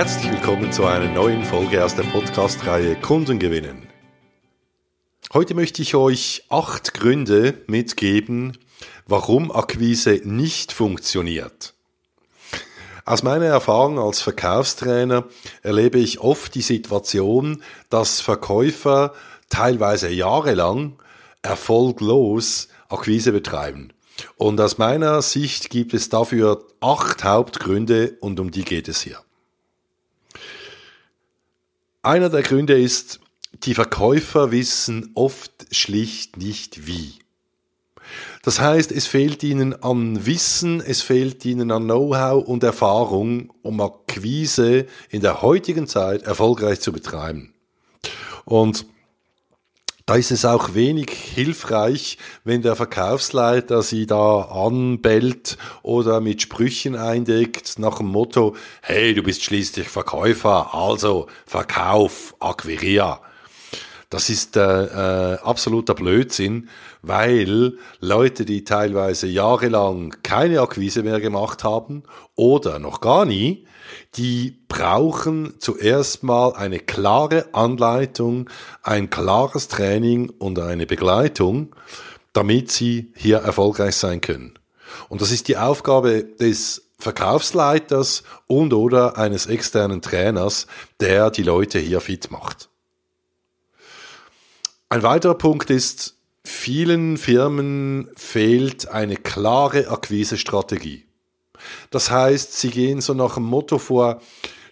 Herzlich willkommen zu einer neuen Folge aus der Podcast-Reihe Kunden gewinnen. Heute möchte ich euch acht Gründe mitgeben, warum Akquise nicht funktioniert. Aus meiner Erfahrung als Verkaufstrainer erlebe ich oft die Situation, dass Verkäufer teilweise jahrelang erfolglos Akquise betreiben. Und aus meiner Sicht gibt es dafür acht Hauptgründe und um die geht es hier. Einer der Gründe ist, die Verkäufer wissen oft schlicht nicht wie. Das heißt, es fehlt ihnen an Wissen, es fehlt ihnen an Know-how und Erfahrung, um Akquise in der heutigen Zeit erfolgreich zu betreiben. Und da ist es auch wenig hilfreich, wenn der Verkaufsleiter sie da anbellt oder mit Sprüchen eindeckt nach dem Motto, hey, du bist schließlich Verkäufer, also Verkauf, akquirier. Das ist äh, äh, absoluter Blödsinn, weil Leute, die teilweise jahrelang keine Akquise mehr gemacht haben oder noch gar nie, die brauchen zuerst mal eine klare Anleitung, ein klares Training und eine Begleitung, damit sie hier erfolgreich sein können. Und das ist die Aufgabe des Verkaufsleiters und oder eines externen Trainers, der die Leute hier fit macht. Ein weiterer Punkt ist, vielen Firmen fehlt eine klare Akquisestrategie. Das heißt, sie gehen so nach dem Motto vor,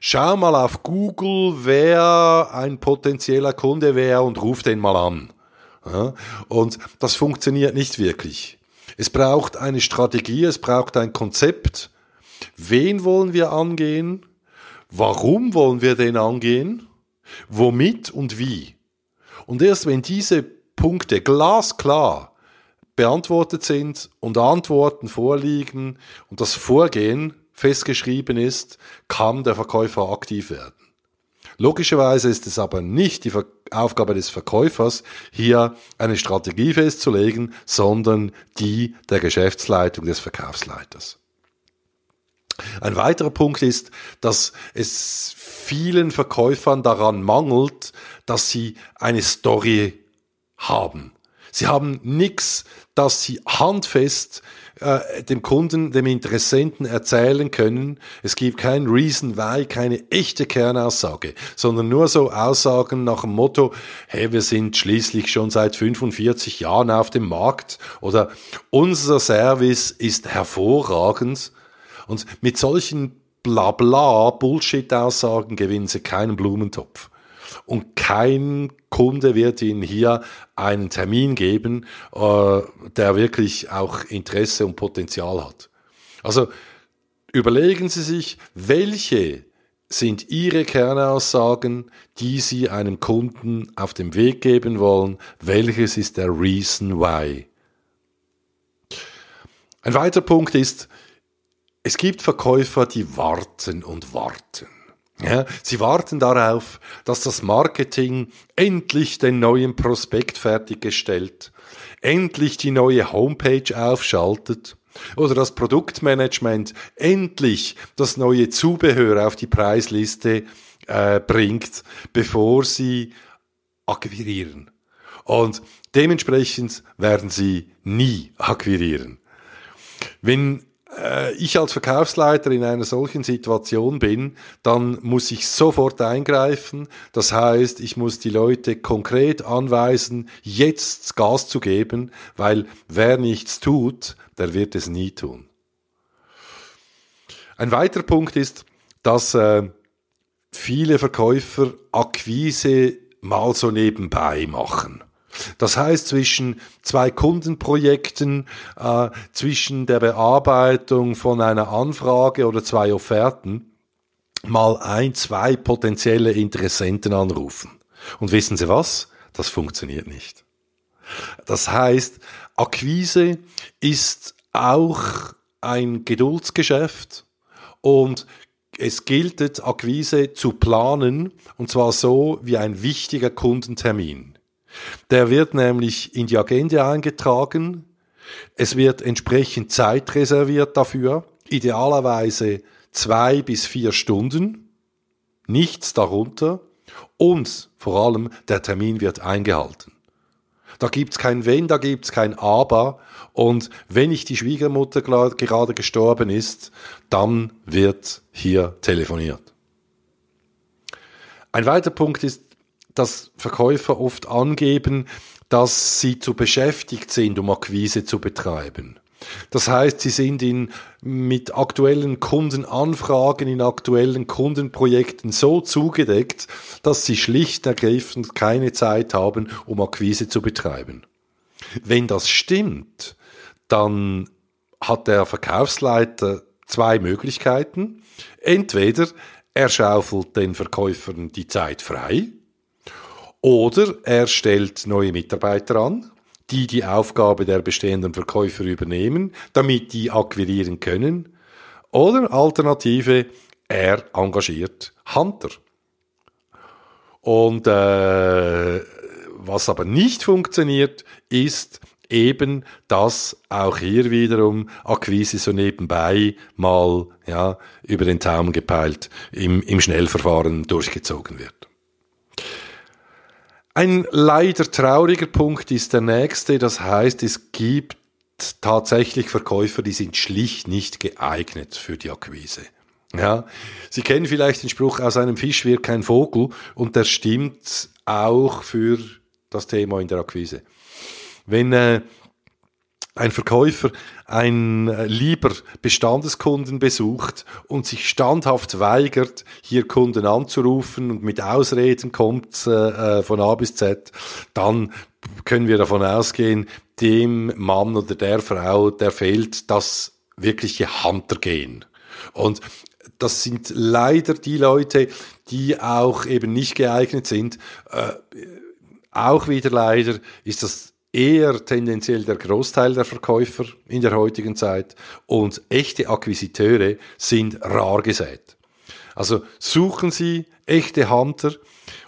schau mal auf Google, wer ein potenzieller Kunde wäre und ruf den mal an. Und das funktioniert nicht wirklich. Es braucht eine Strategie, es braucht ein Konzept. Wen wollen wir angehen? Warum wollen wir den angehen? Womit und wie? Und erst wenn diese Punkte glasklar beantwortet sind und Antworten vorliegen und das Vorgehen festgeschrieben ist, kann der Verkäufer aktiv werden. Logischerweise ist es aber nicht die Aufgabe des Verkäufers, hier eine Strategie festzulegen, sondern die der Geschäftsleitung des Verkaufsleiters. Ein weiterer Punkt ist, dass es vielen Verkäufern daran mangelt, dass sie eine Story haben. Sie haben nichts, das sie handfest äh, dem Kunden, dem Interessenten erzählen können. Es gibt kein Reason Why, keine echte Kernaussage, sondern nur so Aussagen nach dem Motto, hey, wir sind schließlich schon seit 45 Jahren auf dem Markt oder unser Service ist hervorragend. Und mit solchen Blabla, Bullshit-Aussagen gewinnen sie keinen Blumentopf. Und kein Kunde wird Ihnen hier einen Termin geben, äh, der wirklich auch Interesse und Potenzial hat. Also überlegen Sie sich, welche sind Ihre Kernaussagen, die Sie einem Kunden auf den Weg geben wollen? Welches ist der Reason Why? Ein weiterer Punkt ist, es gibt Verkäufer, die warten und warten. Ja, sie warten darauf, dass das Marketing endlich den neuen Prospekt fertiggestellt, endlich die neue Homepage aufschaltet oder das Produktmanagement endlich das neue Zubehör auf die Preisliste äh, bringt, bevor sie akquirieren. Und dementsprechend werden sie nie akquirieren. Wenn ich als Verkaufsleiter in einer solchen Situation bin, dann muss ich sofort eingreifen. Das heißt, ich muss die Leute konkret anweisen, jetzt Gas zu geben, weil wer nichts tut, der wird es nie tun. Ein weiterer Punkt ist, dass äh, viele Verkäufer Akquise mal so nebenbei machen. Das heißt, zwischen zwei Kundenprojekten, äh, zwischen der Bearbeitung von einer Anfrage oder zwei Offerten, mal ein, zwei potenzielle Interessenten anrufen. Und wissen Sie was? Das funktioniert nicht. Das heißt, Akquise ist auch ein Geduldsgeschäft und es gilt, Akquise zu planen, und zwar so wie ein wichtiger Kundentermin. Der wird nämlich in die Agenda eingetragen. Es wird entsprechend Zeit reserviert dafür, idealerweise zwei bis vier Stunden. nichts darunter und vor allem der Termin wird eingehalten. Da gibt's kein Wenn, da gibt's kein Aber. Und wenn nicht die Schwiegermutter gerade gestorben ist, dann wird hier telefoniert. Ein weiterer Punkt ist, dass Verkäufer oft angeben, dass sie zu beschäftigt sind, um Akquise zu betreiben. Das heißt, sie sind in, mit aktuellen Kundenanfragen, in aktuellen Kundenprojekten so zugedeckt, dass sie schlicht ergreifend keine Zeit haben, um Akquise zu betreiben. Wenn das stimmt, dann hat der Verkaufsleiter zwei Möglichkeiten. Entweder er schaufelt den Verkäufern die Zeit frei, oder er stellt neue Mitarbeiter an, die die Aufgabe der bestehenden Verkäufer übernehmen, damit die akquirieren können. Oder Alternative, er engagiert Hunter. Und äh, was aber nicht funktioniert, ist eben, dass auch hier wiederum Akquise so nebenbei mal ja, über den Zaum gepeilt im, im Schnellverfahren durchgezogen wird. Ein leider trauriger Punkt ist der nächste, das heißt, es gibt tatsächlich Verkäufer, die sind schlicht nicht geeignet für die Akquise. Ja, Sie kennen vielleicht den Spruch, aus einem Fisch wird kein Vogel und der stimmt auch für das Thema in der Akquise. Wenn äh, ein Verkäufer ein äh, lieber Bestandeskunden besucht und sich standhaft weigert, hier Kunden anzurufen und mit Ausreden kommt äh, äh, von A bis Z, dann können wir davon ausgehen, dem Mann oder der Frau, der fehlt das wirkliche Huntergehen. Und das sind leider die Leute, die auch eben nicht geeignet sind. Äh, auch wieder leider ist das eher tendenziell der Großteil der Verkäufer in der heutigen Zeit und echte Akquisiteure sind rar gesät. Also suchen Sie echte Hunter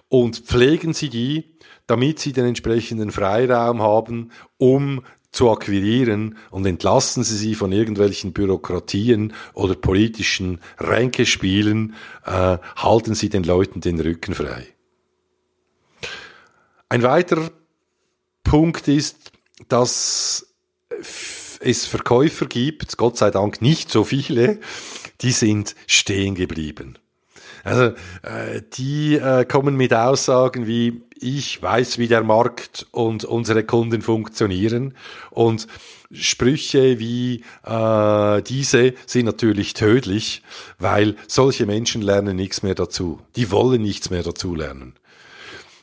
und pflegen Sie die, damit Sie den entsprechenden Freiraum haben, um zu akquirieren und entlassen Sie sie von irgendwelchen Bürokratien oder politischen Ränkespielen, äh, halten Sie den Leuten den Rücken frei. Ein weiterer Punkt ist, dass es Verkäufer gibt, Gott sei Dank nicht so viele, die sind stehen geblieben. Also äh, die äh, kommen mit Aussagen wie ich weiß, wie der Markt und unsere Kunden funktionieren und Sprüche wie äh, diese sind natürlich tödlich, weil solche Menschen lernen nichts mehr dazu. Die wollen nichts mehr dazu lernen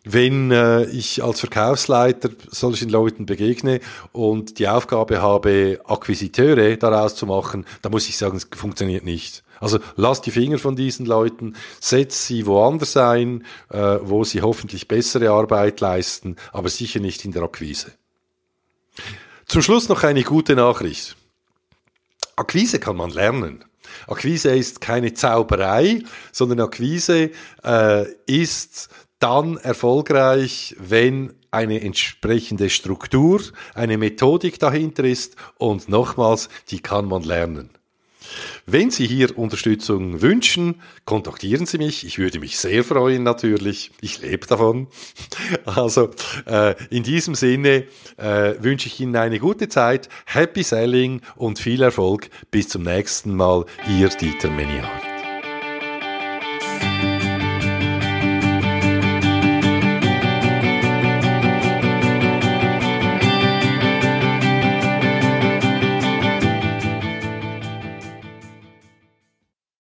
wenn äh, ich als Verkaufsleiter solchen Leuten begegne und die Aufgabe habe, Akquisiteure daraus zu machen, dann muss ich sagen, es funktioniert nicht. Also lass die Finger von diesen Leuten, setz sie woanders ein, äh, wo sie hoffentlich bessere Arbeit leisten, aber sicher nicht in der Akquise. Zum Schluss noch eine gute Nachricht. Akquise kann man lernen. Akquise ist keine Zauberei, sondern Akquise äh, ist dann erfolgreich, wenn eine entsprechende Struktur, eine Methodik dahinter ist und nochmals, die kann man lernen. Wenn Sie hier Unterstützung wünschen, kontaktieren Sie mich. Ich würde mich sehr freuen natürlich. Ich lebe davon. Also äh, in diesem Sinne äh, wünsche ich Ihnen eine gute Zeit, Happy Selling und viel Erfolg. Bis zum nächsten Mal. Ihr Dieter Meniar.